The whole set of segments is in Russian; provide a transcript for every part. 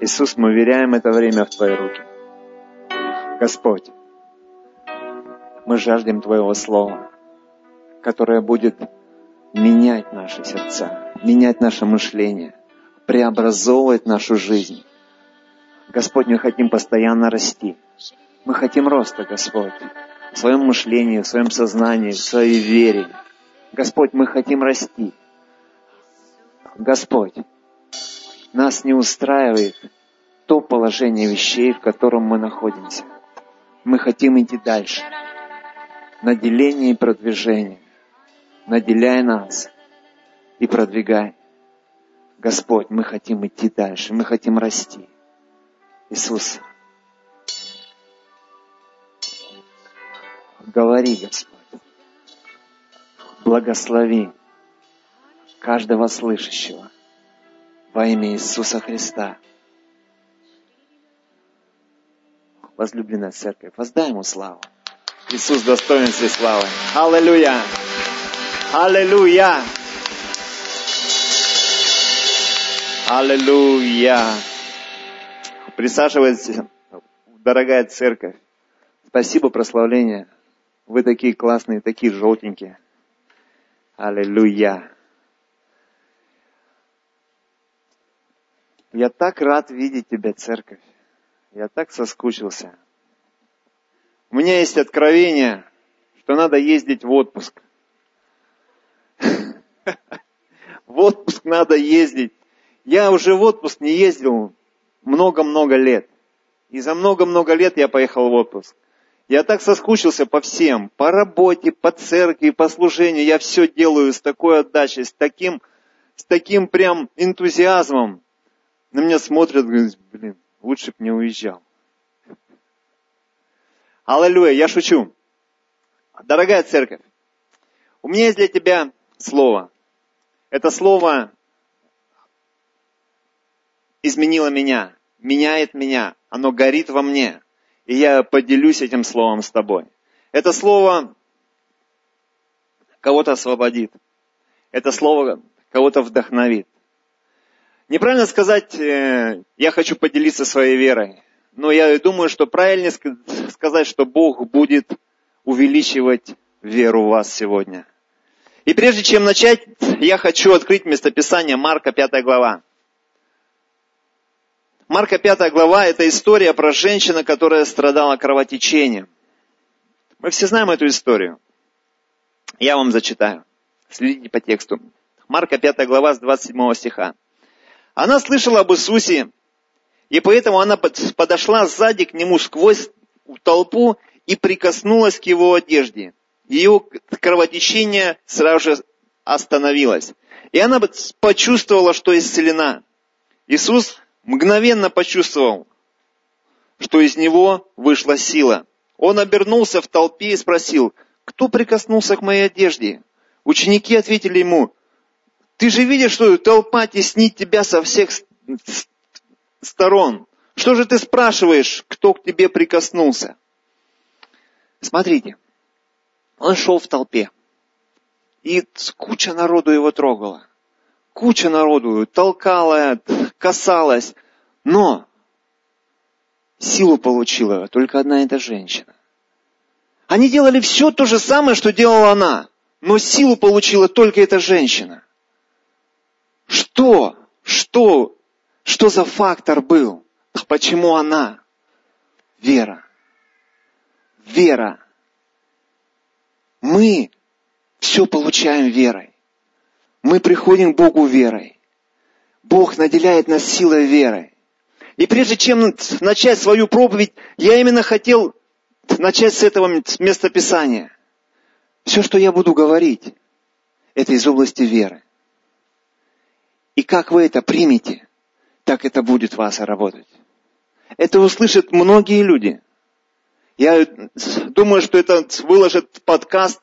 Иисус, мы уверяем это время в Твои руки. Господь, мы жаждем Твоего Слова, которое будет менять наши сердца, менять наше мышление, преобразовывать нашу жизнь. Господь, мы хотим постоянно расти. Мы хотим роста, Господь, в своем мышлении, в своем сознании, в своей вере. Господь, мы хотим расти. Господь, нас не устраивает то положение вещей, в котором мы находимся. Мы хотим идти дальше. Наделение и продвижение. Наделяй нас и продвигай. Господь, мы хотим идти дальше, мы хотим расти. Иисус, говори, Господь, благослови каждого слышащего во имя Иисуса Христа. Возлюбленная церковь, воздай ему славу. Иисус достоин всей славы. Аллилуйя! Аллилуйя! Аллилуйя! Присаживайтесь, дорогая церковь. Спасибо, прославление. Вы такие классные, такие желтенькие. Аллилуйя. Я так рад видеть тебя, церковь. Я так соскучился. У меня есть откровение, что надо ездить в отпуск. В отпуск надо ездить. Я уже в отпуск не ездил много-много лет. И за много-много лет я поехал в отпуск. Я так соскучился по всем, по работе, по церкви, по служению. Я все делаю с такой отдачей, с таким, с таким прям энтузиазмом. На меня смотрят, говорят, блин, лучше бы не уезжал. Аллилуйя, я шучу. Дорогая церковь, у меня есть для тебя слово. Это слово изменило меня, меняет меня, оно горит во мне. И я поделюсь этим словом с тобой. Это слово кого-то освободит. Это слово кого-то вдохновит. Неправильно сказать, э, я хочу поделиться своей верой. Но я думаю, что правильнее сказать, что Бог будет увеличивать веру в вас сегодня. И прежде чем начать, я хочу открыть местописание Марка 5 глава. Марка 5 глава – это история про женщину, которая страдала кровотечением. Мы все знаем эту историю. Я вам зачитаю. Следите по тексту. Марка 5 глава с 27 стиха. Она слышала об Иисусе, и поэтому она подошла сзади к нему сквозь толпу и прикоснулась к его одежде. Ее кровотечение сразу же остановилось. И она почувствовала, что исцелена. Иисус мгновенно почувствовал, что из него вышла сила. Он обернулся в толпе и спросил, кто прикоснулся к моей одежде? Ученики ответили ему, ты же видишь, что толпа теснит тебя со всех сторон. Что же ты спрашиваешь, кто к тебе прикоснулся? Смотрите, он шел в толпе, и куча народу его трогала куча народу толкала, касалась, но силу получила только одна эта женщина. Они делали все то же самое, что делала она, но силу получила только эта женщина. Что? Что? Что за фактор был? Почему она? Вера. Вера. Мы все получаем верой. Мы приходим к Богу верой. Бог наделяет нас силой веры. И прежде чем начать свою проповедь, я именно хотел начать с этого местописания. Все, что я буду говорить, это из области веры. И как вы это примете, так это будет вас работать. Это услышат многие люди. Я думаю, что это выложит подкаст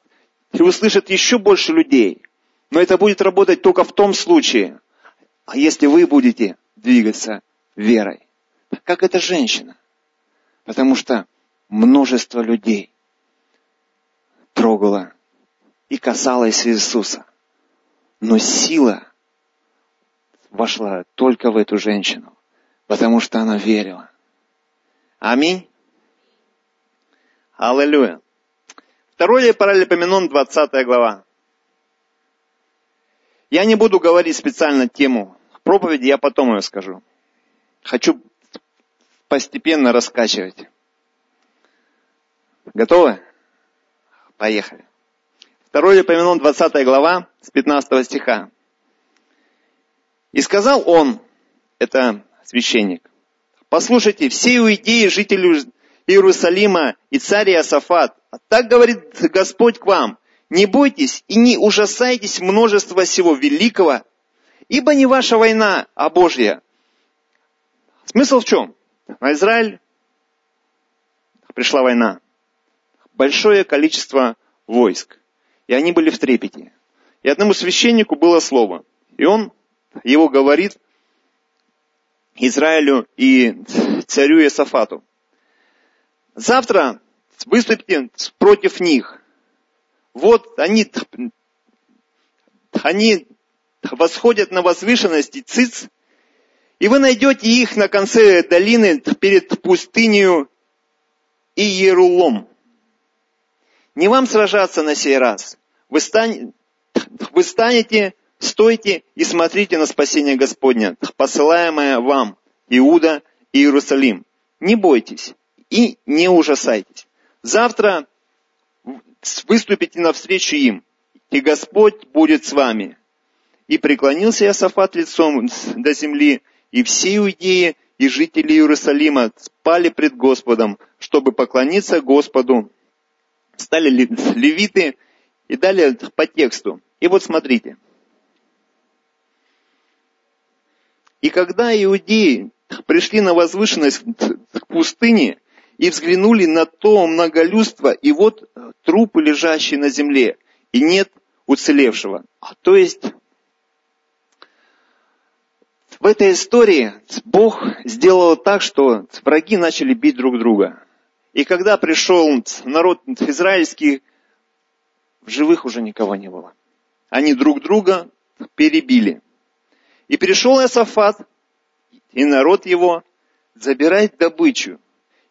и услышат еще больше людей. Но это будет работать только в том случае, а если вы будете двигаться верой. Как эта женщина. Потому что множество людей трогало и касалось Иисуса. Но сила вошла только в эту женщину. Потому что она верила. Аминь. Аллилуйя. Второй паралипоменон, 20 глава. Я не буду говорить специально тему проповеди, я потом ее скажу. Хочу постепенно раскачивать. Готовы? Поехали. Второй Лепоменон, 20 глава, с 15 стиха. «И сказал он, это священник, послушайте, все иудеи, жители Иерусалима и царь Иосафат, а так говорит Господь к вам, не бойтесь и не ужасайтесь множества всего великого, ибо не ваша война, а Божья. Смысл в чем? На Израиль пришла война. Большое количество войск. И они были в трепете. И одному священнику было слово. И он его говорит Израилю и царю Иосафату. Завтра выступите против них. Вот они, они восходят на возвышенности Циц, и вы найдете их на конце долины перед пустынью Иерулом. Не вам сражаться на сей раз. Вы, стань, вы станете, стойте и смотрите на спасение Господня, посылаемое вам, Иуда и Иерусалим. Не бойтесь и не ужасайтесь. Завтра выступите навстречу им, и Господь будет с вами. И преклонился Иосафат лицом до земли, и все иудеи и жители Иерусалима спали пред Господом, чтобы поклониться Господу. Стали левиты и далее по тексту. И вот смотрите. И когда иудеи пришли на возвышенность к пустыне и взглянули на то многолюдство, и вот трупы, лежащие на земле, и нет уцелевшего. А то есть в этой истории Бог сделал так, что враги начали бить друг друга. И когда пришел народ израильский, в живых уже никого не было. Они друг друга перебили. И пришел Иосафат, и народ его забирает добычу.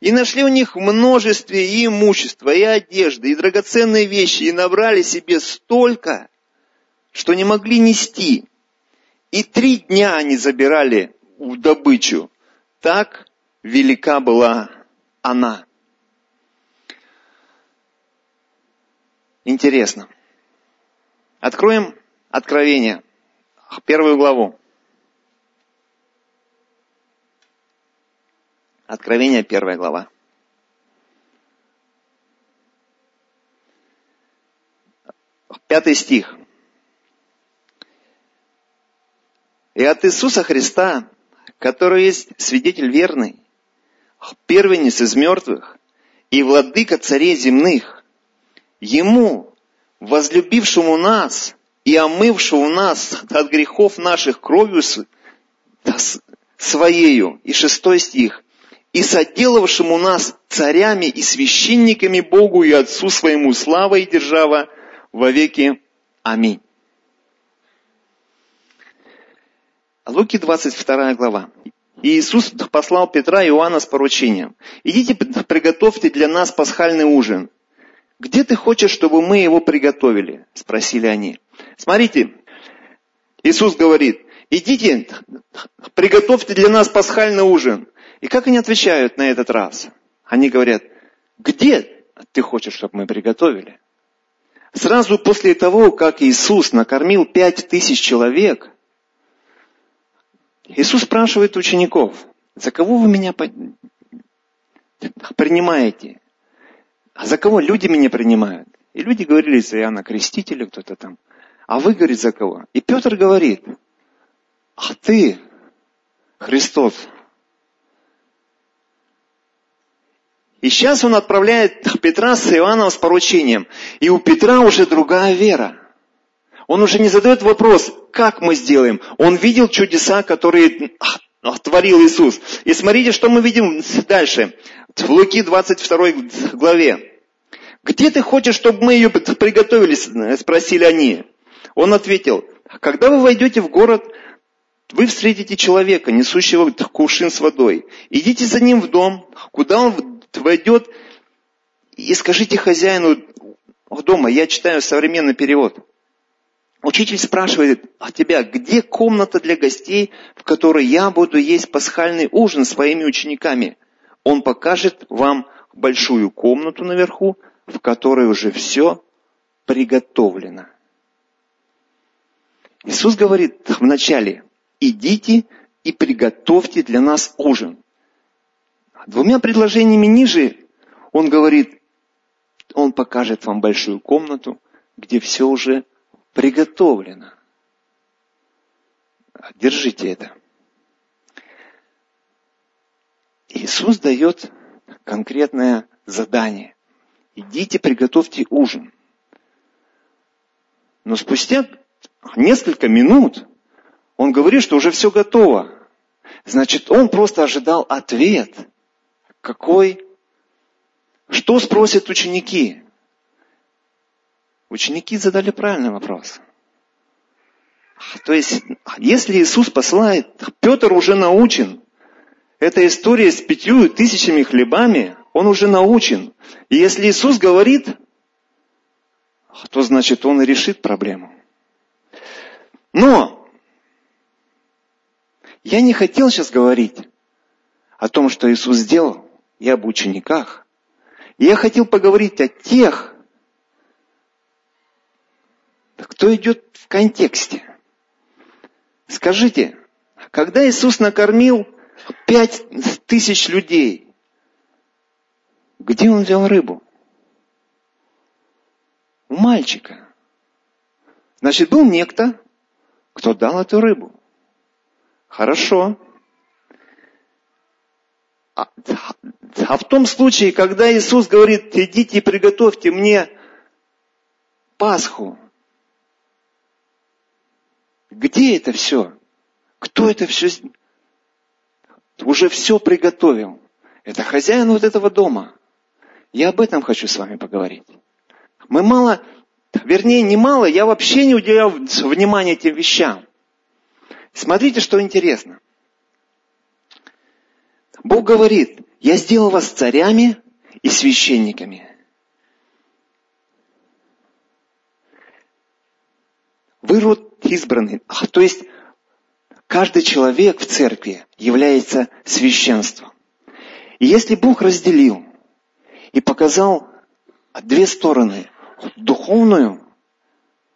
И нашли у них множестве и имущества, и одежды, и драгоценные вещи, и набрали себе столько, что не могли нести. И три дня они забирали в добычу. Так велика была она. Интересно. Откроем Откровение, первую главу. Откровение, первая глава. Пятый стих. И от Иисуса Христа, который есть свидетель верный, первенец из мертвых и владыка царей земных, Ему, возлюбившему нас и омывшему нас от грехов наших кровью своею, и шестой стих, и соделавшему нас царями и священниками Богу и Отцу своему слава и держава во веки. Аминь. Луки 22 глава. И Иисус послал Петра и Иоанна с поручением. Идите, приготовьте для нас пасхальный ужин. Где ты хочешь, чтобы мы его приготовили? Спросили они. Смотрите, Иисус говорит, идите, приготовьте для нас пасхальный ужин. И как они отвечают на этот раз? Они говорят, где ты хочешь, чтобы мы приготовили? Сразу после того, как Иисус накормил пять тысяч человек, Иисус спрашивает учеников, за кого вы меня принимаете? А за кого люди меня принимают? И люди говорили за Иоанна Крестителя, кто-то там. А вы, говорит, за кого? И Петр говорит, а ты, Христос. И сейчас он отправляет Петра с Иоанном с поручением. И у Петра уже другая вера. Он уже не задает вопрос, как мы сделаем. Он видел чудеса, которые творил Иисус. И смотрите, что мы видим дальше. В Луки 22 главе. «Где ты хочешь, чтобы мы ее приготовили?» – спросили они. Он ответил, «Когда вы войдете в город, вы встретите человека, несущего кувшин с водой. Идите за ним в дом, куда он войдет, и скажите хозяину дома, я читаю современный перевод. Учитель спрашивает а тебя, где комната для гостей, в которой я буду есть пасхальный ужин своими учениками? Он покажет вам большую комнату наверху, в которой уже все приготовлено. Иисус говорит вначале, идите и приготовьте для нас ужин. Двумя предложениями ниже он говорит, он покажет вам большую комнату, где все уже приготовлено. Держите это. Иисус дает конкретное задание. Идите, приготовьте ужин. Но спустя несколько минут он говорит, что уже все готово. Значит, он просто ожидал ответ. Какой? Что спросят ученики? Ученики задали правильный вопрос. То есть, если Иисус посылает, Петр уже научен. Эта история с пятью тысячами хлебами, он уже научен. И если Иисус говорит, то значит он и решит проблему. Но я не хотел сейчас говорить о том, что Иисус сделал, и об учениках. Я хотел поговорить о тех, кто идет в контексте. Скажите, когда Иисус накормил пять тысяч людей, где он взял рыбу? У мальчика. Значит, был некто, кто дал эту рыбу. Хорошо. А, в том случае, когда Иисус говорит, идите и приготовьте мне Пасху, где это все? Кто это все уже все приготовил? Это хозяин вот этого дома. Я об этом хочу с вами поговорить. Мы мало, вернее, не мало, я вообще не уделял внимания этим вещам. Смотрите, что интересно. Бог говорит, я сделал вас царями и священниками. Вы род избранный. То есть каждый человек в церкви является священством. И если Бог разделил и показал две стороны, духовную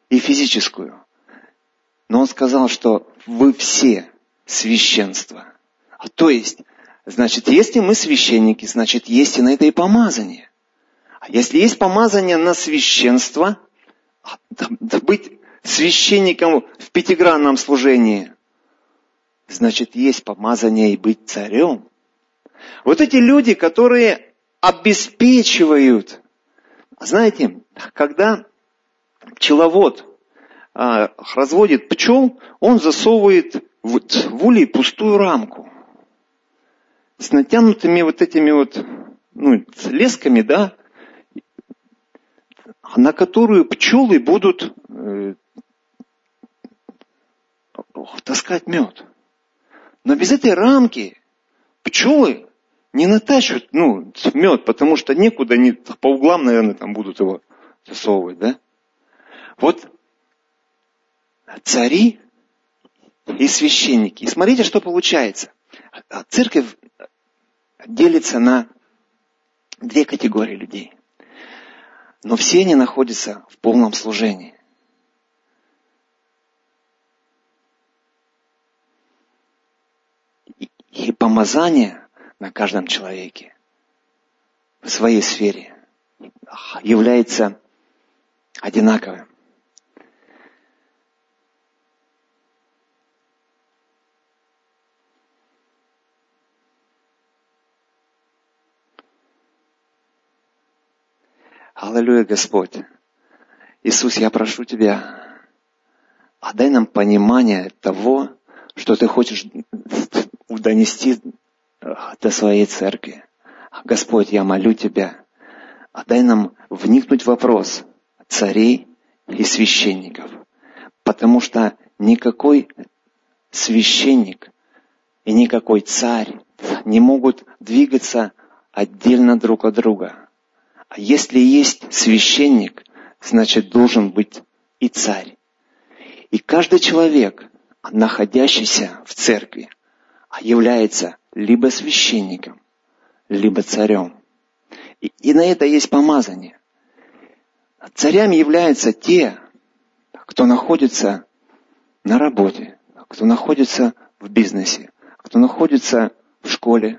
и физическую, но Он сказал, что вы все священство. А то есть, значит, если мы священники, значит, есть и на это и помазание. А если есть помазание на священство, а, быть священником в пятигранном служении, значит, есть помазание и быть царем. Вот эти люди, которые обеспечивают, знаете, когда пчеловод а, разводит пчел, он засовывает в улей пустую рамку с натянутыми вот этими вот ну, лесками, да, на которую пчелы будут э, таскать мед. Но без этой рамки пчелы не натащат ну, мед, потому что некуда, они по углам, наверное, там будут его засовывать, да? Вот цари и священники. И смотрите, что получается. Церковь делится на две категории людей. Но все они находятся в полном служении. И помазание на каждом человеке в своей сфере является одинаковым. Аллилуйя, Господь. Иисус, я прошу Тебя, отдай нам понимание того, что Ты хочешь донести э, до своей церкви. Господь, я молю Тебя, отдай нам вникнуть в вопрос царей и священников, потому что никакой священник и никакой царь не могут двигаться отдельно друг от друга. А если есть священник, значит должен быть и царь. И каждый человек, находящийся в церкви, является либо священником, либо царем. И, и на это есть помазание. Царями являются те, кто находится на работе, кто находится в бизнесе, кто находится в школе,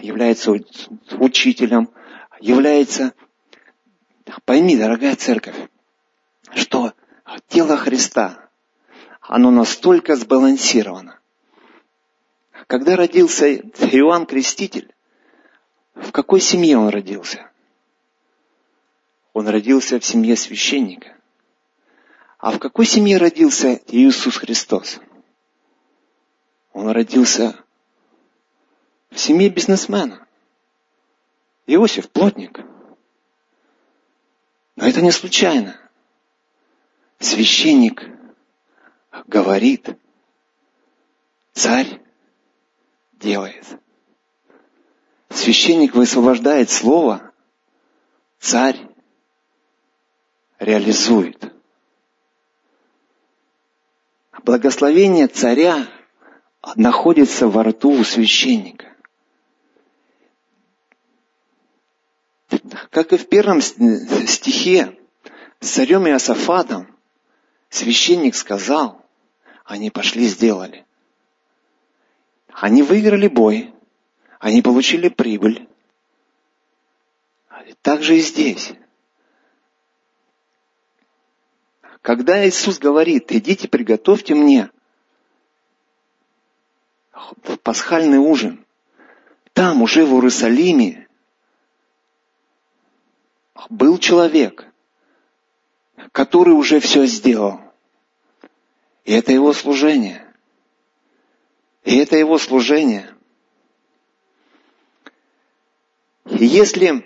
является учителем, является... Пойми, дорогая церковь, что тело Христа, оно настолько сбалансировано. Когда родился Иоанн Креститель, в какой семье он родился? Он родился в семье священника. А в какой семье родился Иисус Христос? Он родился в семье бизнесмена. Иосиф – плотник. Но это не случайно. Священник говорит, царь делает. Священник высвобождает слово, царь реализует. Благословение царя находится во рту у священника. Как и в первом стихе, с царем Иосафатом священник сказал, они пошли сделали. Они выиграли бой, они получили прибыль. Так же и здесь. Когда Иисус говорит, идите приготовьте мне пасхальный ужин, там уже в Иерусалиме был человек, который уже все сделал. И это его служение. И это его служение. И если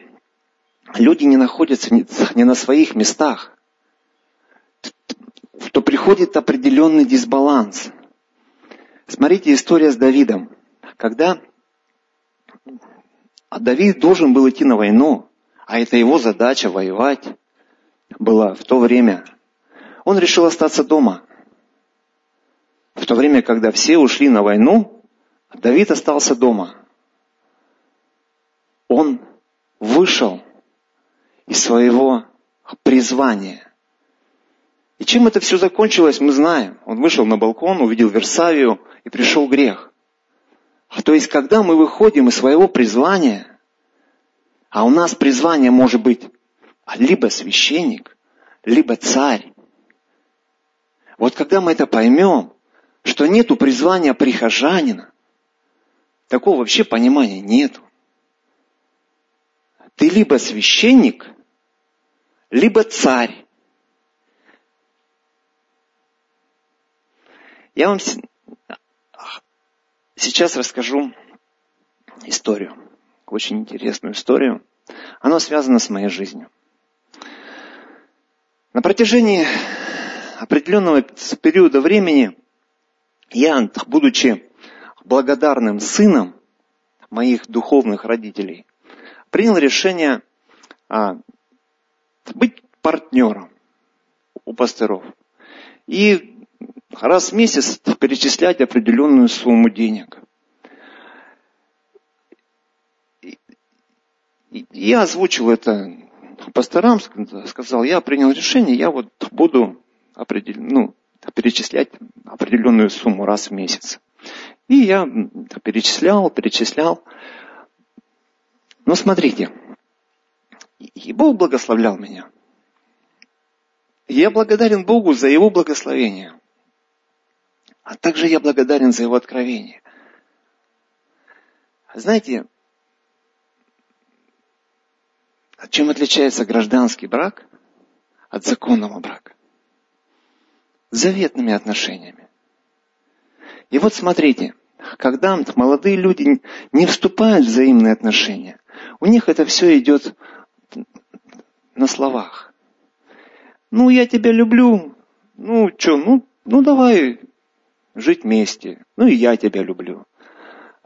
люди не находятся не на своих местах, то приходит определенный дисбаланс. Смотрите история с Давидом. Когда Давид должен был идти на войну, а это его задача воевать была в то время, он решил остаться дома. В то время, когда все ушли на войну, Давид остался дома. Он вышел из своего призвания. И чем это все закончилось, мы знаем. Он вышел на балкон, увидел Версавию, и пришел грех. А то есть, когда мы выходим из своего призвания, а у нас призвание может быть либо священник, либо царь. Вот когда мы это поймем, что нету призвания прихожанина, такого вообще понимания нету. Ты либо священник, либо царь. Я вам сейчас расскажу историю, очень интересную историю. Она связана с моей жизнью. На протяжении определенного периода времени я, будучи благодарным сыном моих духовных родителей, принял решение а, быть партнером у пасторов. И раз в месяц перечислять определенную сумму денег. Я озвучил это пасторам, сказал, я принял решение, я вот буду определ... ну, перечислять определенную сумму раз в месяц. И я перечислял, перечислял. Но смотрите, и Бог благословлял меня. я благодарен Богу за Его благословение. А также я благодарен за его откровение. Знаете, чем отличается гражданский брак от законного брака? Заветными отношениями. И вот смотрите, когда молодые люди не вступают в взаимные отношения, у них это все идет на словах. Ну, я тебя люблю. Ну, что, ну, ну давай жить вместе. Ну и я тебя люблю.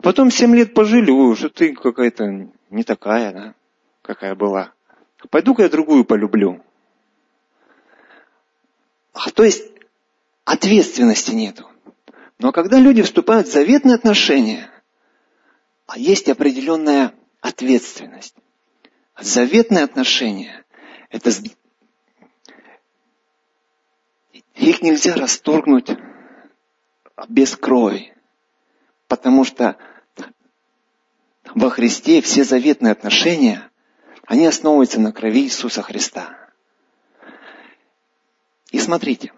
Потом семь лет пожили, ой, что ты какая-то не такая, да, какая была. Пойду-ка я другую полюблю. А, то есть ответственности нету. Но когда люди вступают в заветные отношения, а есть определенная ответственность. Заветные отношения – это их нельзя расторгнуть без крови, потому что во Христе все заветные отношения, они основываются на крови Иисуса Христа. И смотрите,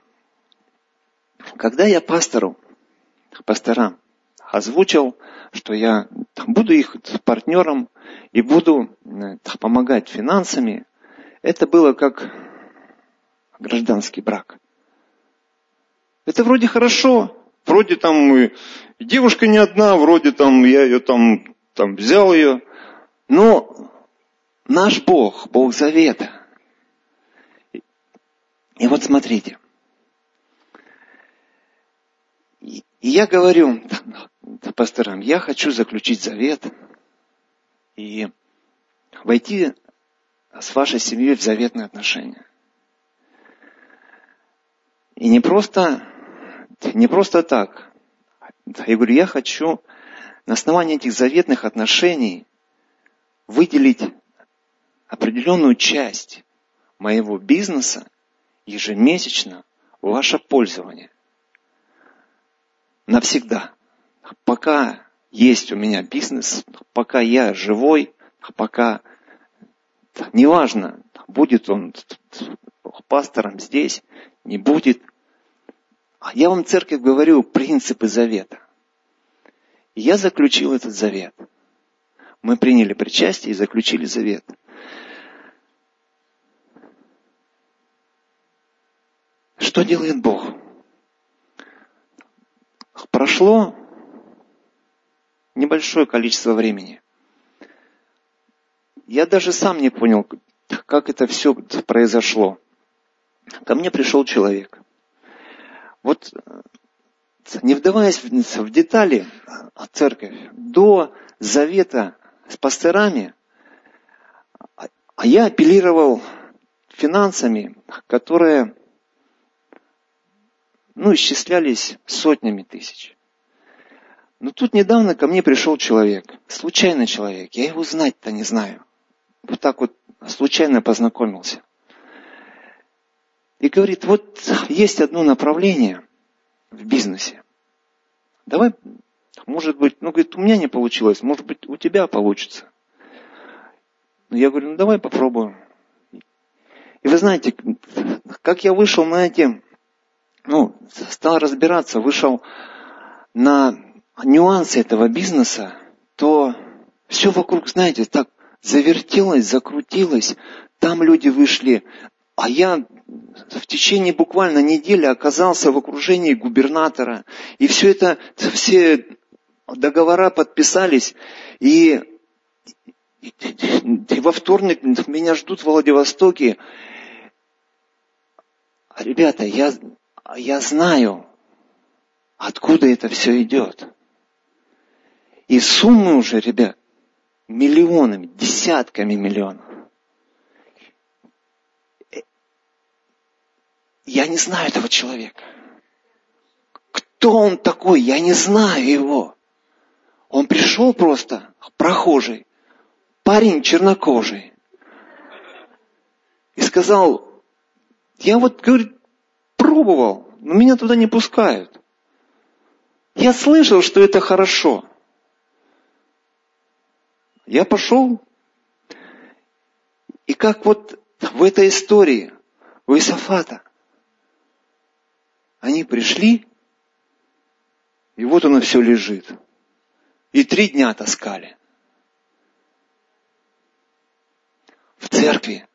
когда я пастору, пасторам озвучил, что я буду их партнером и буду э, помогать финансами, это было как гражданский брак. Это вроде хорошо, вроде там и девушка не одна, вроде там я ее там, там взял ее. Но наш Бог, Бог Завета. И вот смотрите. И я говорю пасторам, я хочу заключить завет и войти с вашей семьей в заветные отношения. И не просто не просто так. Я говорю, я хочу на основании этих заветных отношений выделить определенную часть моего бизнеса ежемесячно в ваше пользование. Навсегда. Пока есть у меня бизнес, пока я живой, пока неважно, будет он пастором здесь, не будет, а я вам, церковь, говорю принципы завета. Я заключил этот завет. Мы приняли причастие и заключили завет. Что делает Бог? Прошло небольшое количество времени. Я даже сам не понял, как это все произошло. Ко мне пришел человек. Вот не вдаваясь в детали о церкви, до завета с пасторами, а я апеллировал финансами, которые ну, исчислялись сотнями тысяч. Но тут недавно ко мне пришел человек, случайный человек, я его знать-то не знаю. Вот так вот случайно познакомился. И говорит, вот есть одно направление в бизнесе. Давай, может быть, ну, говорит, у меня не получилось, может быть, у тебя получится. Ну, я говорю, ну, давай попробуем. И вы знаете, как я вышел на эти, ну, стал разбираться, вышел на нюансы этого бизнеса, то все вокруг, знаете, так завертелось, закрутилось. Там люди вышли, а я в течение буквально недели оказался в окружении губернатора. И все это, все договора подписались. И, и, и во вторник меня ждут в Владивостоке. Ребята, я, я знаю, откуда это все идет. И суммы уже, ребят, миллионами, десятками миллионов. Я не знаю этого человека. Кто он такой? Я не знаю его. Он пришел просто, прохожий, парень чернокожий. И сказал, я вот, говорит, пробовал, но меня туда не пускают. Я слышал, что это хорошо. Я пошел, и как вот в этой истории у Исафата – они пришли, и вот оно все лежит. И три дня таскали. В церкви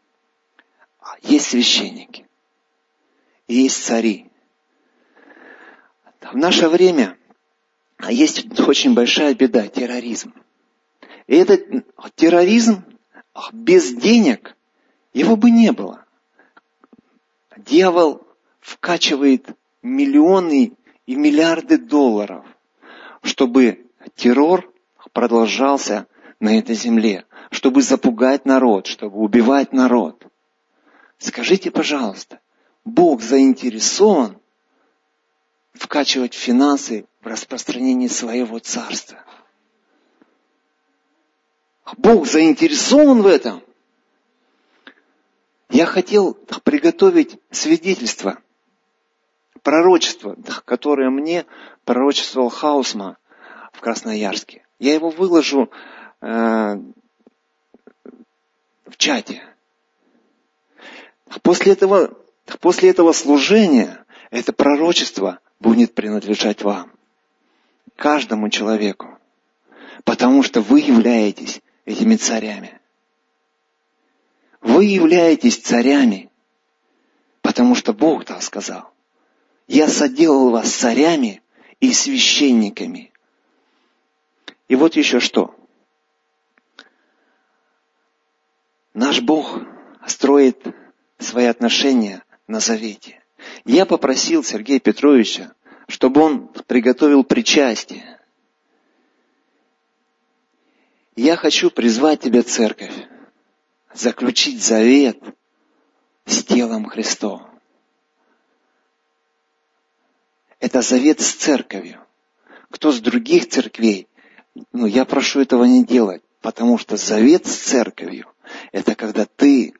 есть священники, есть цари. В наше время есть очень большая беда – терроризм. И этот терроризм без денег, его бы не было. Дьявол вкачивает миллионы и миллиарды долларов, чтобы террор продолжался на этой земле, чтобы запугать народ, чтобы убивать народ. Скажите, пожалуйста, Бог заинтересован вкачивать финансы в распространении своего царства? Бог заинтересован в этом. Я хотел приготовить свидетельство, пророчество, которое мне пророчествовал Хаусма в Красноярске. Я его выложу э, в чате. После этого, после этого служения это пророчество будет принадлежать вам, каждому человеку, потому что вы являетесь этими царями. Вы являетесь царями, потому что Бог так сказал. Я соделал вас царями и священниками. И вот еще что. Наш Бог строит свои отношения на завете. Я попросил Сергея Петровича, чтобы он приготовил причастие. Я хочу призвать тебя, церковь, заключить завет с телом Христовым. Это завет с церковью. Кто с других церквей, ну, я прошу этого не делать, потому что завет с церковью – это когда ты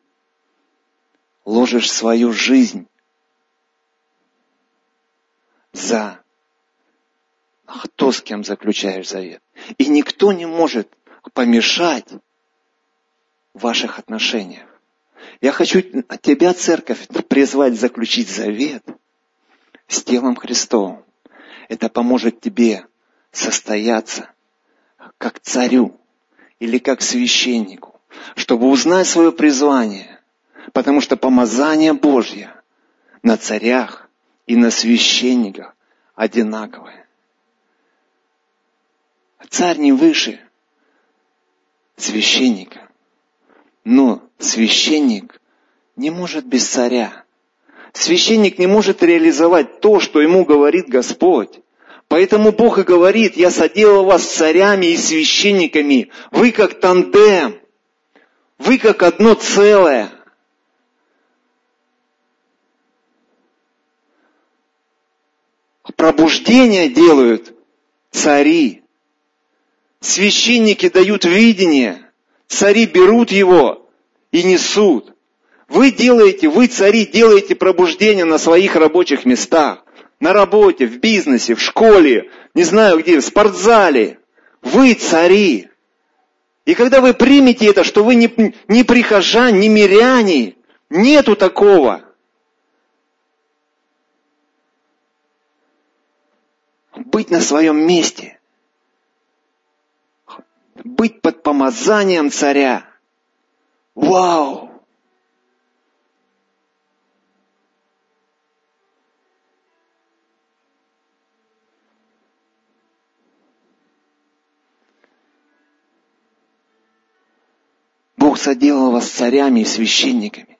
ложишь свою жизнь за кто с кем заключаешь завет. И никто не может помешать в ваших отношениях. Я хочу от тебя, церковь, призвать заключить завет с телом Христовым. Это поможет тебе состояться как царю или как священнику, чтобы узнать свое призвание, потому что помазание Божье на царях и на священниках одинаковое. Царь не выше священника. Но священник не может без царя. Священник не может реализовать то, что ему говорит Господь. Поэтому Бог и говорит, я соделал вас царями и священниками. Вы как тандем. Вы как одно целое. Пробуждение делают цари. Священники дают видение, цари берут его и несут. Вы делаете, вы цари делаете пробуждение на своих рабочих местах, на работе, в бизнесе, в школе, не знаю где, в спортзале. Вы цари. И когда вы примете это, что вы не, не прихожан, не миряне, нету такого. Быть на своем месте быть под помазанием царя. Вау! Бог соделал вас царями и священниками.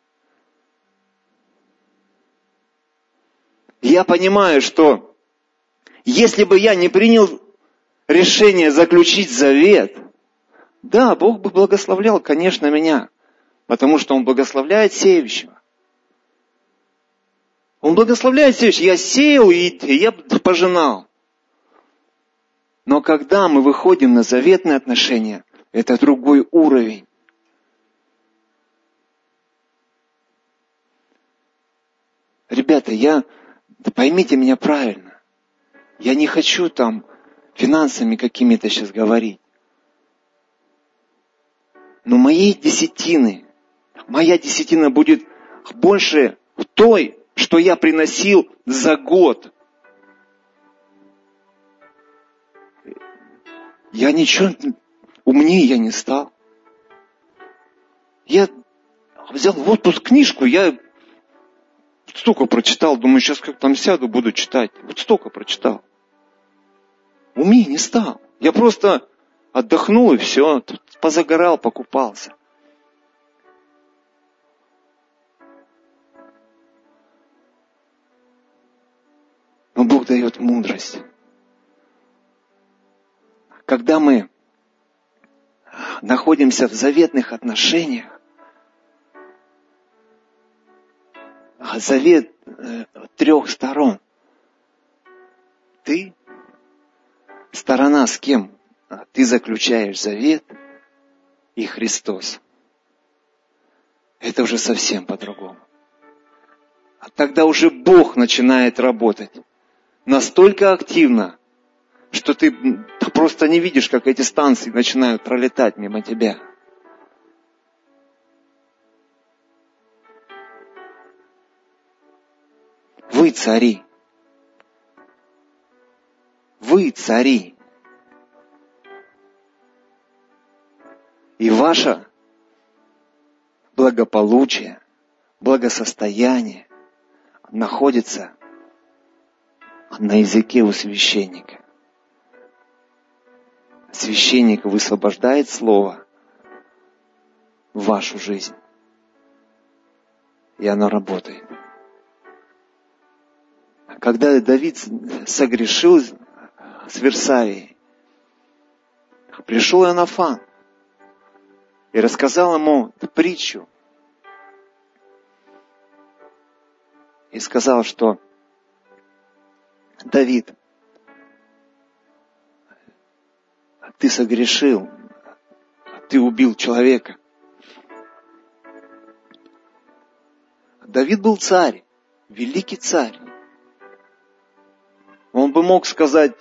Я понимаю, что если бы я не принял решение заключить завет – да, Бог бы благословлял, конечно, меня, потому что Он благословляет сеющего. Он благословляет сеющего. Я сеял, и я пожинал. Но когда мы выходим на заветные отношения, это другой уровень. Ребята, я, да поймите меня правильно, я не хочу там финансами какими-то сейчас говорить. Но моей десятины, моя десятина будет больше той, что я приносил за год. Я ничего умнее я не стал. Я взял вот тут книжку, я столько прочитал, думаю, сейчас как там сяду, буду читать. Вот столько прочитал. Умнее не стал. Я просто отдохнул и все, позагорал, покупался. Но Бог дает мудрость. Когда мы находимся в заветных отношениях, завет э, трех сторон. Ты, сторона с кем ты заключаешь завет, и Христос. Это уже совсем по-другому. А тогда уже Бог начинает работать настолько активно, что ты просто не видишь, как эти станции начинают пролетать мимо тебя. Вы цари. Вы цари. И ваше благополучие, благосостояние находится на языке у священника. Священник высвобождает слово в вашу жизнь. И оно работает. Когда Давид согрешил с Версавией, пришел Иоаннафан и рассказал ему притчу. И сказал, что Давид, ты согрешил, ты убил человека. Давид был царь, великий царь. Он бы мог сказать,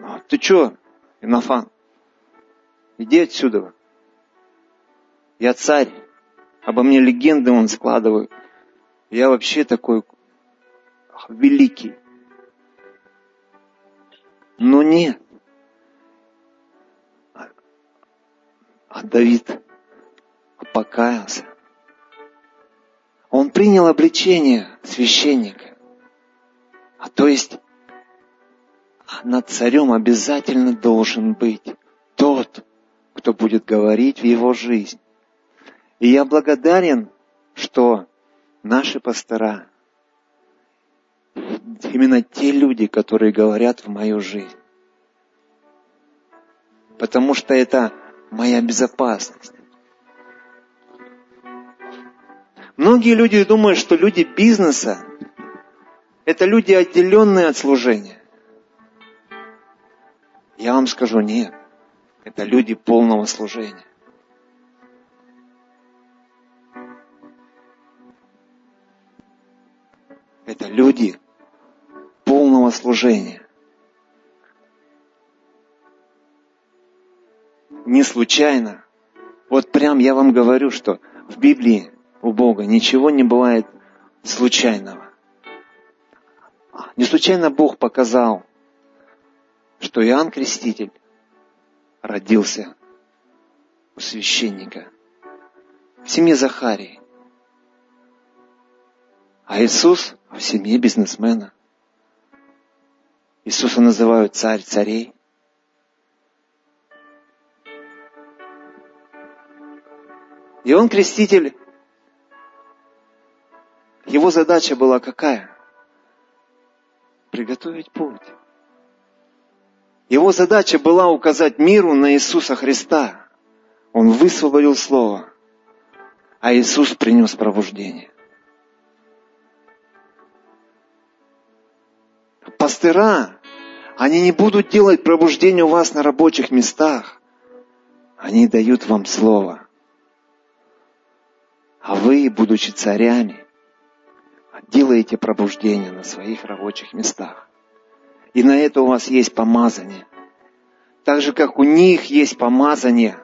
«А ты что, Инофан, иди отсюда. Я царь, обо мне легенды он складывает. Я вообще такой великий. Но нет. А Давид покаялся. Он принял обличение священника. А то есть над царем обязательно должен быть тот, кто будет говорить в его жизнь. И я благодарен, что наши пастора, именно те люди, которые говорят в мою жизнь. Потому что это моя безопасность. Многие люди думают, что люди бизнеса – это люди, отделенные от служения. Я вам скажу, нет. Это люди полного служения. Это люди полного служения. Не случайно. Вот прям я вам говорю, что в Библии у Бога ничего не бывает случайного. Не случайно Бог показал что Иоанн Креститель родился у священника в семье Захарии, а Иисус в семье бизнесмена. Иисуса называют царь царей. И он креститель. Его задача была какая? Приготовить путь. Его задача была указать миру на Иисуса Христа. Он высвободил Слово, а Иисус принес пробуждение. Пастыра, они не будут делать пробуждение у вас на рабочих местах. Они дают вам Слово. А вы, будучи царями, делаете пробуждение на своих рабочих местах. И на это у вас есть помазание. Так же, как у них есть помазание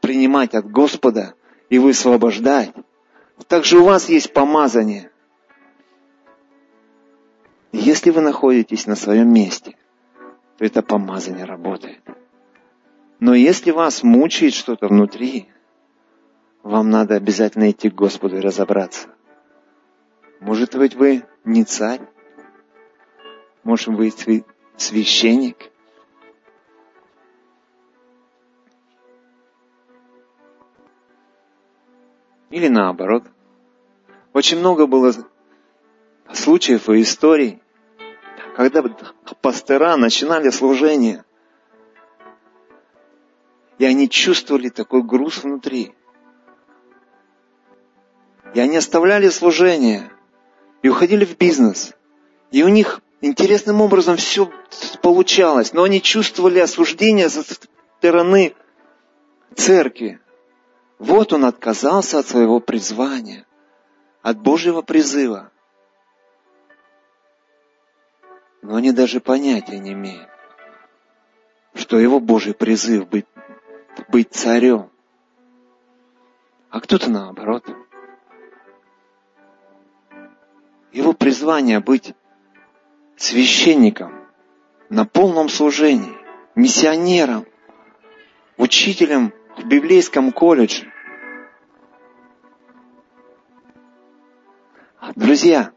принимать от Господа и высвобождать, так же у вас есть помазание. Если вы находитесь на своем месте, то это помазание работает. Но если вас мучает что-то внутри, вам надо обязательно идти к Господу и разобраться. Может быть, вы не царь, может быть, священник. Или наоборот. Очень много было случаев и историй, когда пастыра начинали служение, и они чувствовали такой груз внутри. И они оставляли служение и уходили в бизнес. И у них интересным образом все получалось, но они чувствовали осуждение со стороны церкви. Вот он отказался от своего призвания, от Божьего призыва. Но они даже понятия не имеют, что его Божий призыв быть, быть царем. А кто-то наоборот. Его призвание быть священником на полном служении, миссионером, учителем в библейском колледже. Друзья,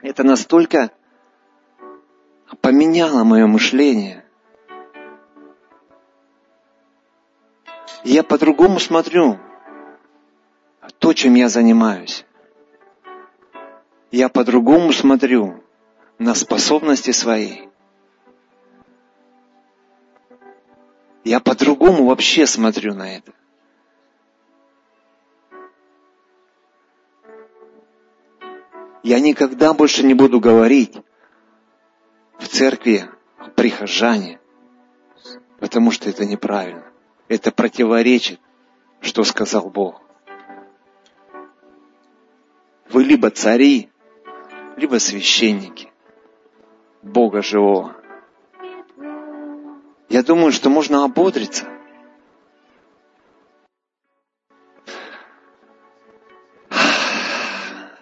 это настолько поменяло мое мышление. Я по-другому смотрю то, чем я занимаюсь. Я по-другому смотрю на способности свои. Я по-другому вообще смотрю на это. Я никогда больше не буду говорить в церкви прихожане, потому что это неправильно. Это противоречит, что сказал Бог. Вы либо цари, либо священники Бога живого. Я думаю, что можно ободриться.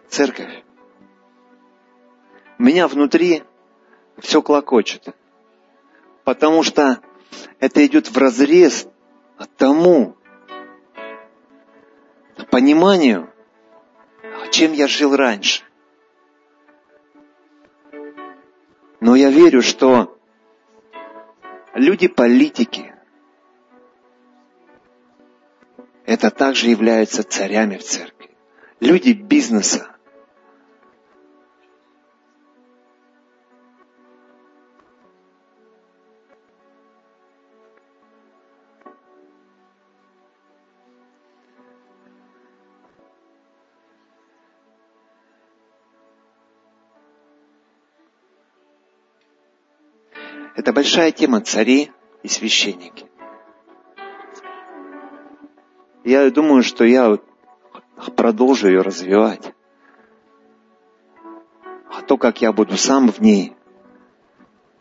Церковь. Меня внутри все клокочет. Потому что это идет в разрез тому пониманию, чем я жил раньше. Но я верю, что люди-политики это также являются царями в церкви. Люди бизнеса Это большая тема цари и священники. Я думаю, что я продолжу ее развивать. А то, как я буду сам в ней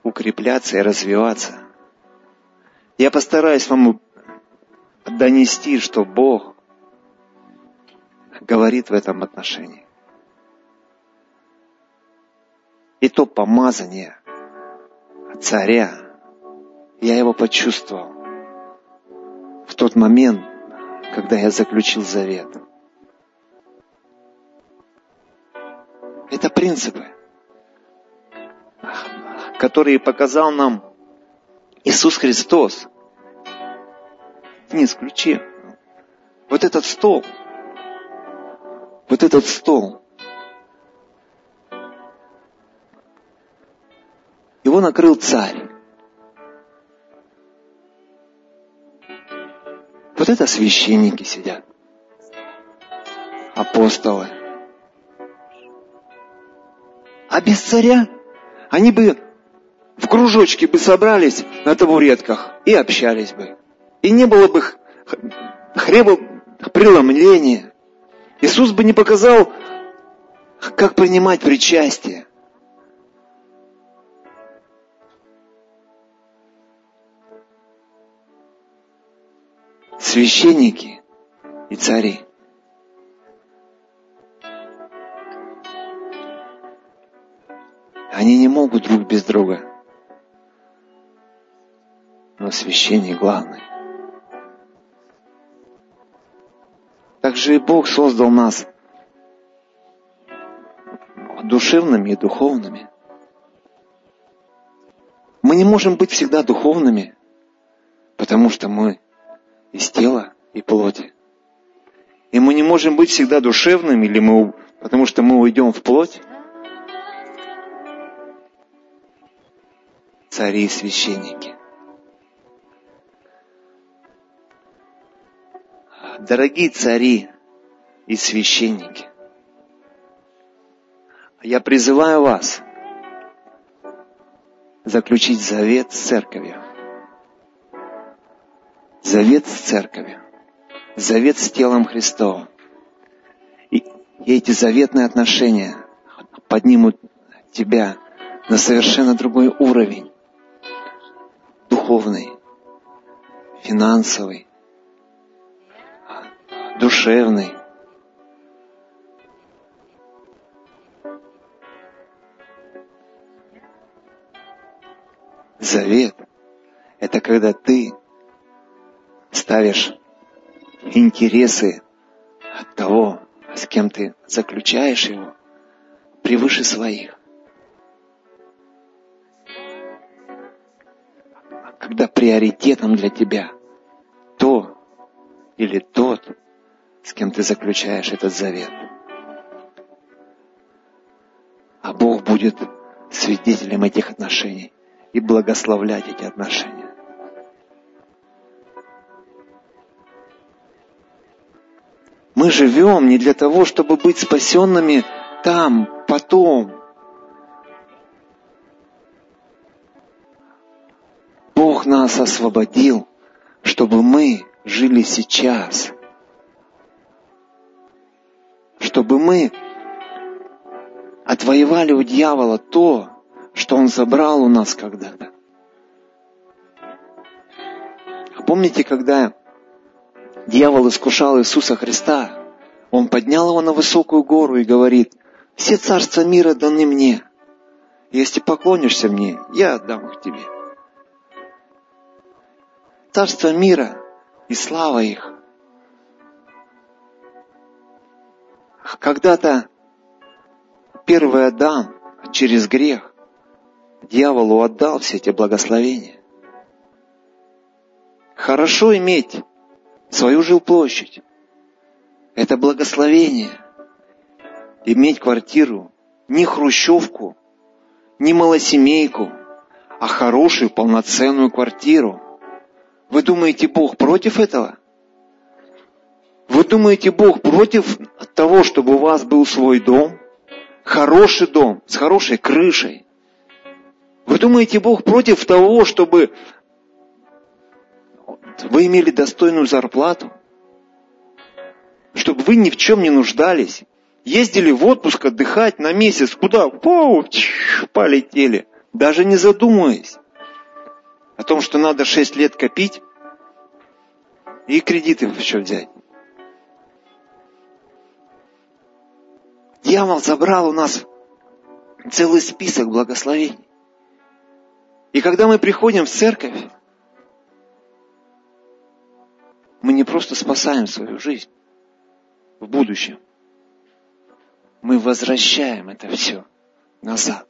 укрепляться и развиваться, я постараюсь вам донести, что Бог говорит в этом отношении. И то помазание – царя. Я его почувствовал в тот момент, когда я заключил завет. Это принципы, которые показал нам Иисус Христос. Не исключи. Вот этот стол, вот этот стол, Накрыл царь. Вот это священники сидят. Апостолы. А без царя они бы в кружочке бы собрались на табуретках и общались бы. И не было бы хлеба преломления. Иисус бы не показал, как принимать причастие. Священники и цари. Они не могут друг без друга. Но священник главный. Также и Бог создал нас душевными и духовными. Мы не можем быть всегда духовными, потому что мы из тела и плоти. И мы не можем быть всегда душевными, или мы, потому что мы уйдем в плоть. цари и священники. Дорогие цари и священники, я призываю вас заключить завет с церковью. Завет с церковью. Завет с телом Христовым. И, эти заветные отношения поднимут тебя на совершенно другой уровень. Духовный, финансовый, душевный. Завет – это когда ты ставишь интересы от того, с кем ты заключаешь его, превыше своих. Когда приоритетом для тебя то или тот, с кем ты заключаешь этот завет. А Бог будет свидетелем этих отношений и благословлять эти отношения. Мы живем не для того, чтобы быть спасенными там, потом. Бог нас освободил, чтобы мы жили сейчас. Чтобы мы отвоевали у дьявола то, что он забрал у нас когда-то. Помните, когда дьявол искушал Иисуса Христа, он поднял его на высокую гору и говорит, все царства мира даны мне. Если поклонишься мне, я отдам их тебе. Царство мира и слава их. Когда-то первый Адам через грех дьяволу отдал все эти благословения. Хорошо иметь свою жилплощадь. Это благословение. Иметь квартиру, не хрущевку, не малосемейку, а хорошую полноценную квартиру. Вы думаете, Бог против этого? Вы думаете, Бог против того, чтобы у вас был свой дом? Хороший дом, с хорошей крышей, вы думаете, Бог против того, чтобы вы имели достойную зарплату? Чтобы вы ни в чем не нуждались? Ездили в отпуск отдыхать на месяц, куда? Поу, полетели, даже не задумываясь о том, что надо 6 лет копить и кредиты еще взять. Дьявол забрал у нас целый список благословений. И когда мы приходим в церковь, мы не просто спасаем свою жизнь в будущем. Мы возвращаем это все назад.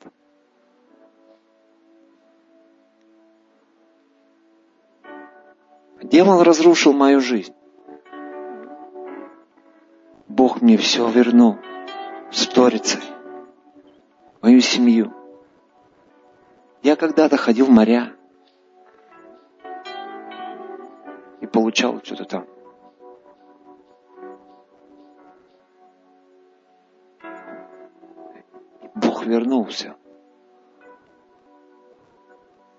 Демон разрушил мою жизнь. Бог мне все вернул сторицей, мою семью – я когда-то ходил в моря получал что-то там. Бог вернулся.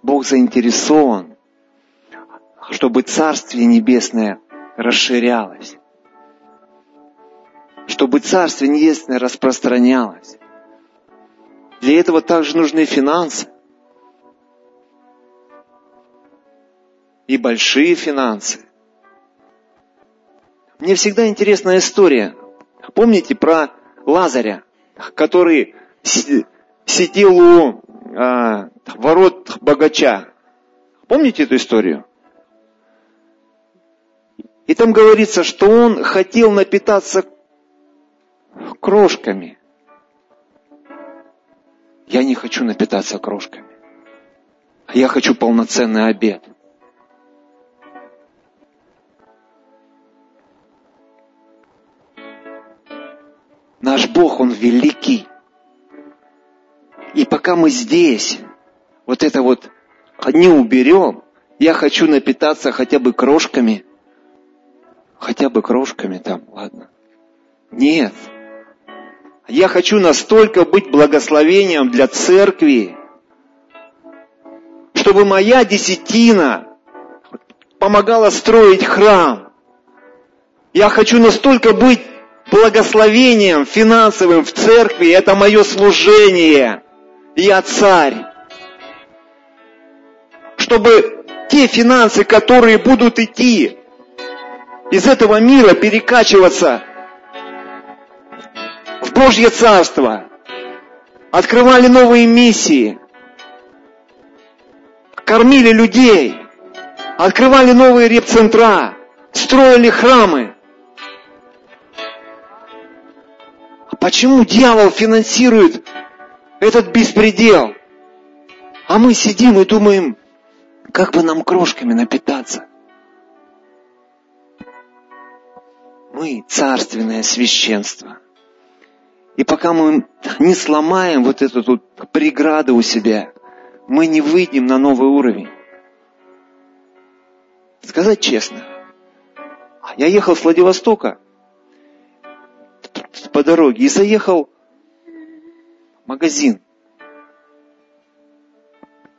Бог заинтересован, чтобы Царствие Небесное расширялось, чтобы Царствие Небесное распространялось. Для этого также нужны финансы. и большие финансы. Мне всегда интересная история. Помните про Лазаря, который сидел у а, ворот богача? Помните эту историю? И там говорится, что он хотел напитаться крошками. Я не хочу напитаться крошками. Я хочу полноценный обед. Бог, Он великий. И пока мы здесь, вот это вот не уберем, я хочу напитаться хотя бы крошками. Хотя бы крошками там, ладно. Нет. Я хочу настолько быть благословением для церкви, чтобы моя десятина помогала строить храм. Я хочу настолько быть благословением финансовым в церкви, это мое служение. Я царь. Чтобы те финансы, которые будут идти из этого мира, перекачиваться в Божье Царство, открывали новые миссии, кормили людей, открывали новые репцентра, строили храмы. Почему дьявол финансирует этот беспредел? А мы сидим и думаем, как бы нам крошками напитаться. Мы царственное священство. И пока мы не сломаем вот эту тут преграду у себя, мы не выйдем на новый уровень. Сказать честно, я ехал с Владивостока по дороге и заехал в магазин.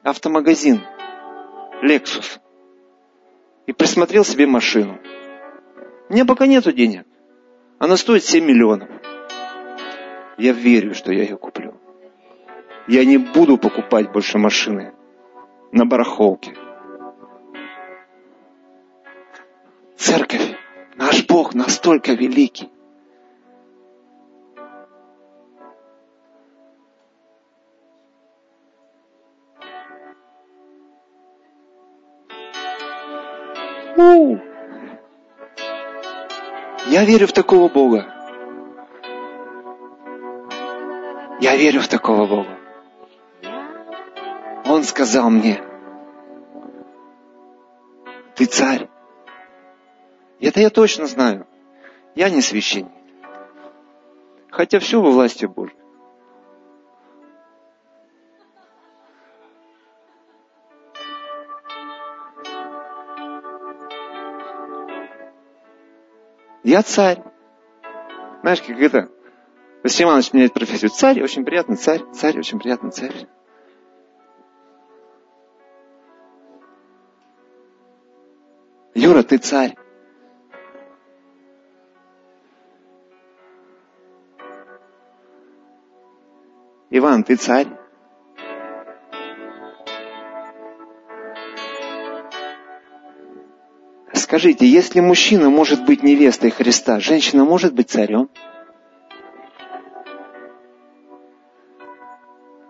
Автомагазин. Lexus. И присмотрел себе машину. У меня пока нету денег. Она стоит 7 миллионов. Я верю, что я ее куплю. Я не буду покупать больше машины на барахолке. Церковь, наш Бог настолько великий. Я верю в такого Бога. Я верю в такого Бога. Он сказал мне, ты царь. Это я точно знаю. Я не священник. Хотя все во власти Божьей. Я царь. Знаешь, как это? Василий Иванович меняет профессию. Царь, очень приятно, царь, царь, очень приятно, царь. Юра, ты царь. Иван, ты царь. Скажите, если мужчина может быть невестой Христа, женщина может быть царем?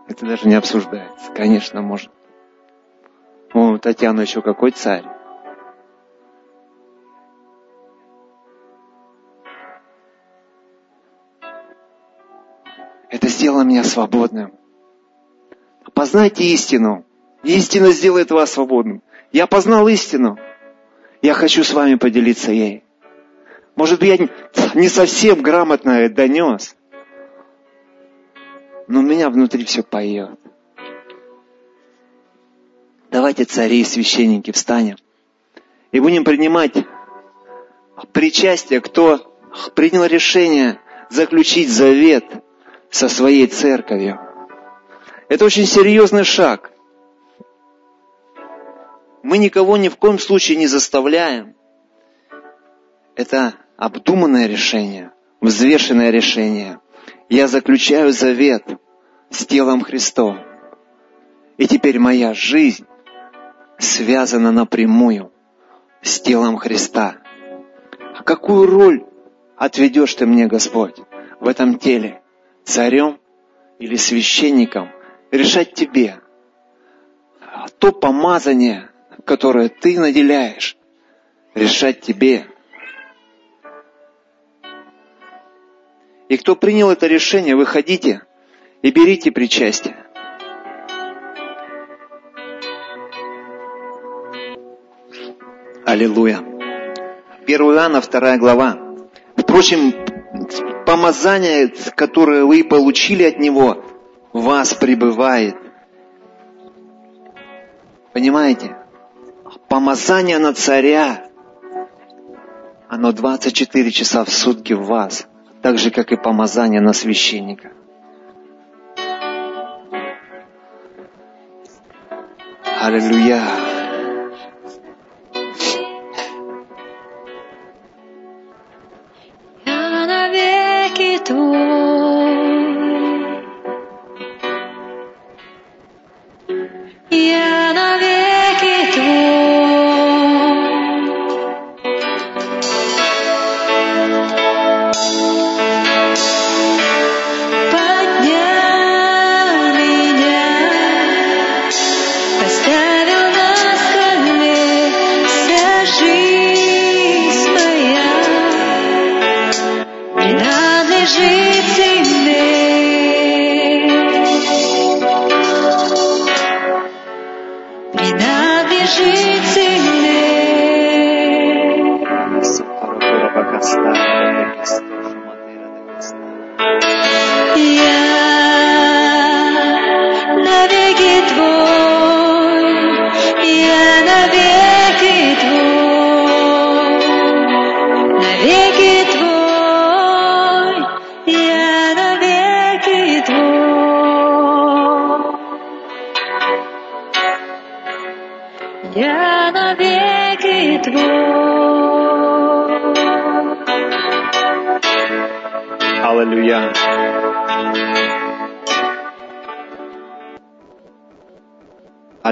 Это даже не обсуждается. Конечно, может. О, Татьяна еще какой царь. Это сделало меня свободным. Познайте истину. Истина сделает вас свободным. Я познал истину. Я хочу с вами поделиться ей. Может быть, я не совсем грамотно это донес, но у меня внутри все поет. Давайте, цари и священники, встанем и будем принимать причастие, кто принял решение заключить завет – со своей церковью. Это очень серьезный шаг. Мы никого ни в коем случае не заставляем. Это обдуманное решение, взвешенное решение. Я заключаю завет с телом Христом. И теперь моя жизнь связана напрямую с телом Христа. А какую роль отведешь ты мне, Господь, в этом теле? царем или священником, решать тебе. А то помазание, которое ты наделяешь, решать тебе. И кто принял это решение, выходите и берите причастие. Аллилуйя. 1 Иоанна, 2 глава. Впрочем, помазание, которое вы получили от Него, вас пребывает. Понимаете? Помазание на царя, оно 24 часа в сутки в вас, так же, как и помазание на священника. Аллилуйя.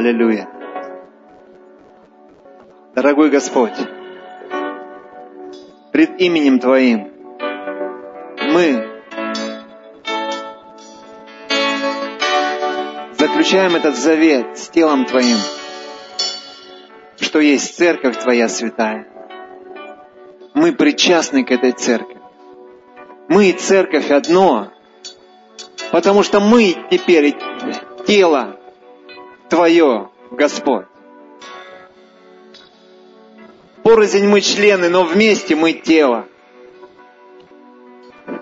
Аллилуйя. Дорогой Господь, пред именем Твоим мы заключаем этот завет с телом Твоим, что есть церковь Твоя святая. Мы причастны к этой церкви. Мы и церковь одно, потому что мы теперь тело Твое, Господь. Порознь мы члены, но вместе мы тело.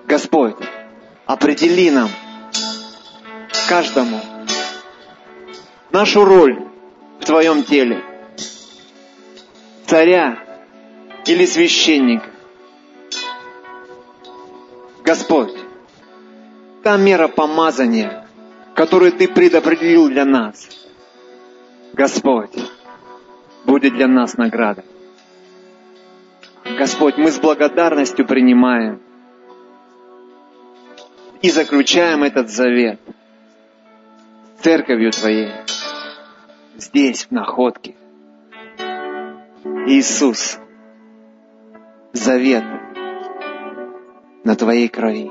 Господь, определи нам, каждому, нашу роль в Твоем теле. Царя или священника. Господь, та мера помазания, которую Ты предопределил для нас, Господь, будет для нас награда. Господь, мы с благодарностью принимаем и заключаем этот завет с церковью Твоей здесь, в находке. Иисус, завет на Твоей крови.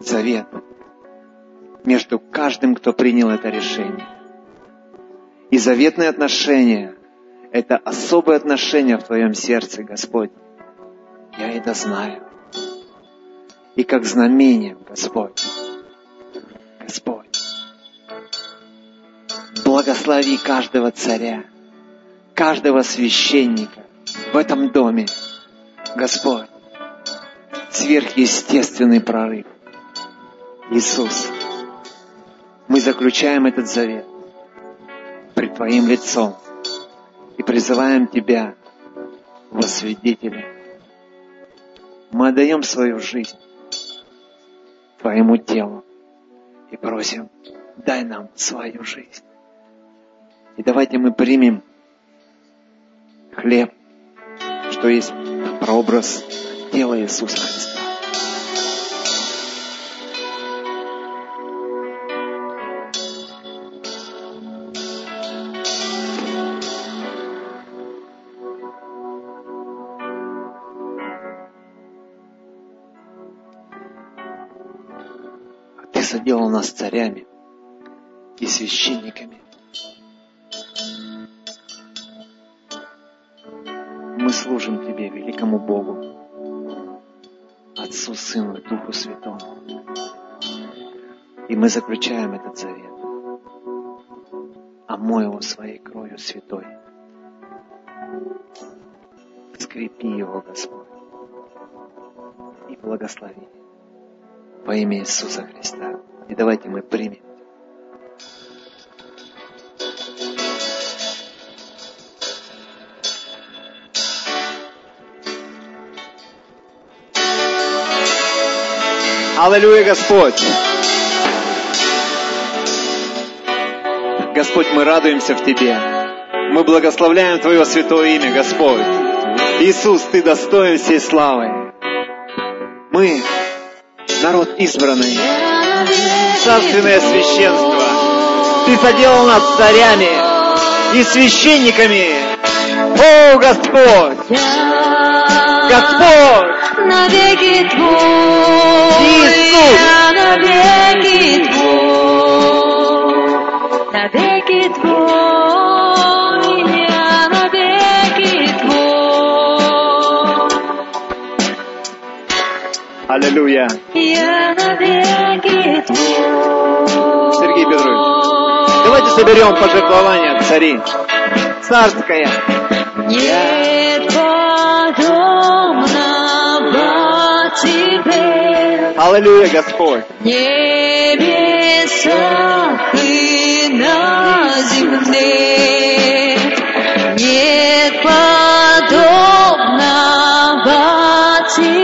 Завет между каждым, кто принял это решение. И заветные отношения – это особые отношения в Твоем сердце, Господь. Я это знаю. И как знамение, Господь, Господь, благослови каждого царя, каждого священника в этом доме, Господь, сверхъестественный прорыв. Иисус, мы заключаем этот завет пред Твоим лицом и призываем Тебя во свидетели. Мы отдаем свою жизнь Твоему телу и просим, дай нам свою жизнь. И давайте мы примем хлеб, что есть прообраз тела Иисуса Христа. Нас царями и священниками. Мы служим Тебе, великому Богу, Отцу, Сыну и Духу Святому. И мы заключаем этот завет. Омой его своей кровью святой. Скрепи его, Господь, и благослови во имя Иисуса Христа. И давайте мы примем. Аллилуйя, Господь! Господь, мы радуемся в Тебе. Мы благословляем Твое святое имя, Господь. Иисус, Ты достоин всей славы. Мы народ избранный, царственное священство. Ты соделал нас царями и священниками. О, Господь! Господь! навеки Твой, Иисус! навеки Твой, навеки Твой, я навеки Твой, Аллилуйя. Сергей Петрович, давайте соберем пожертвования цари. Царское. Нет подобного тебе. Аллилуйя, Господь. Небесах и на земле. Нет подобного тебе.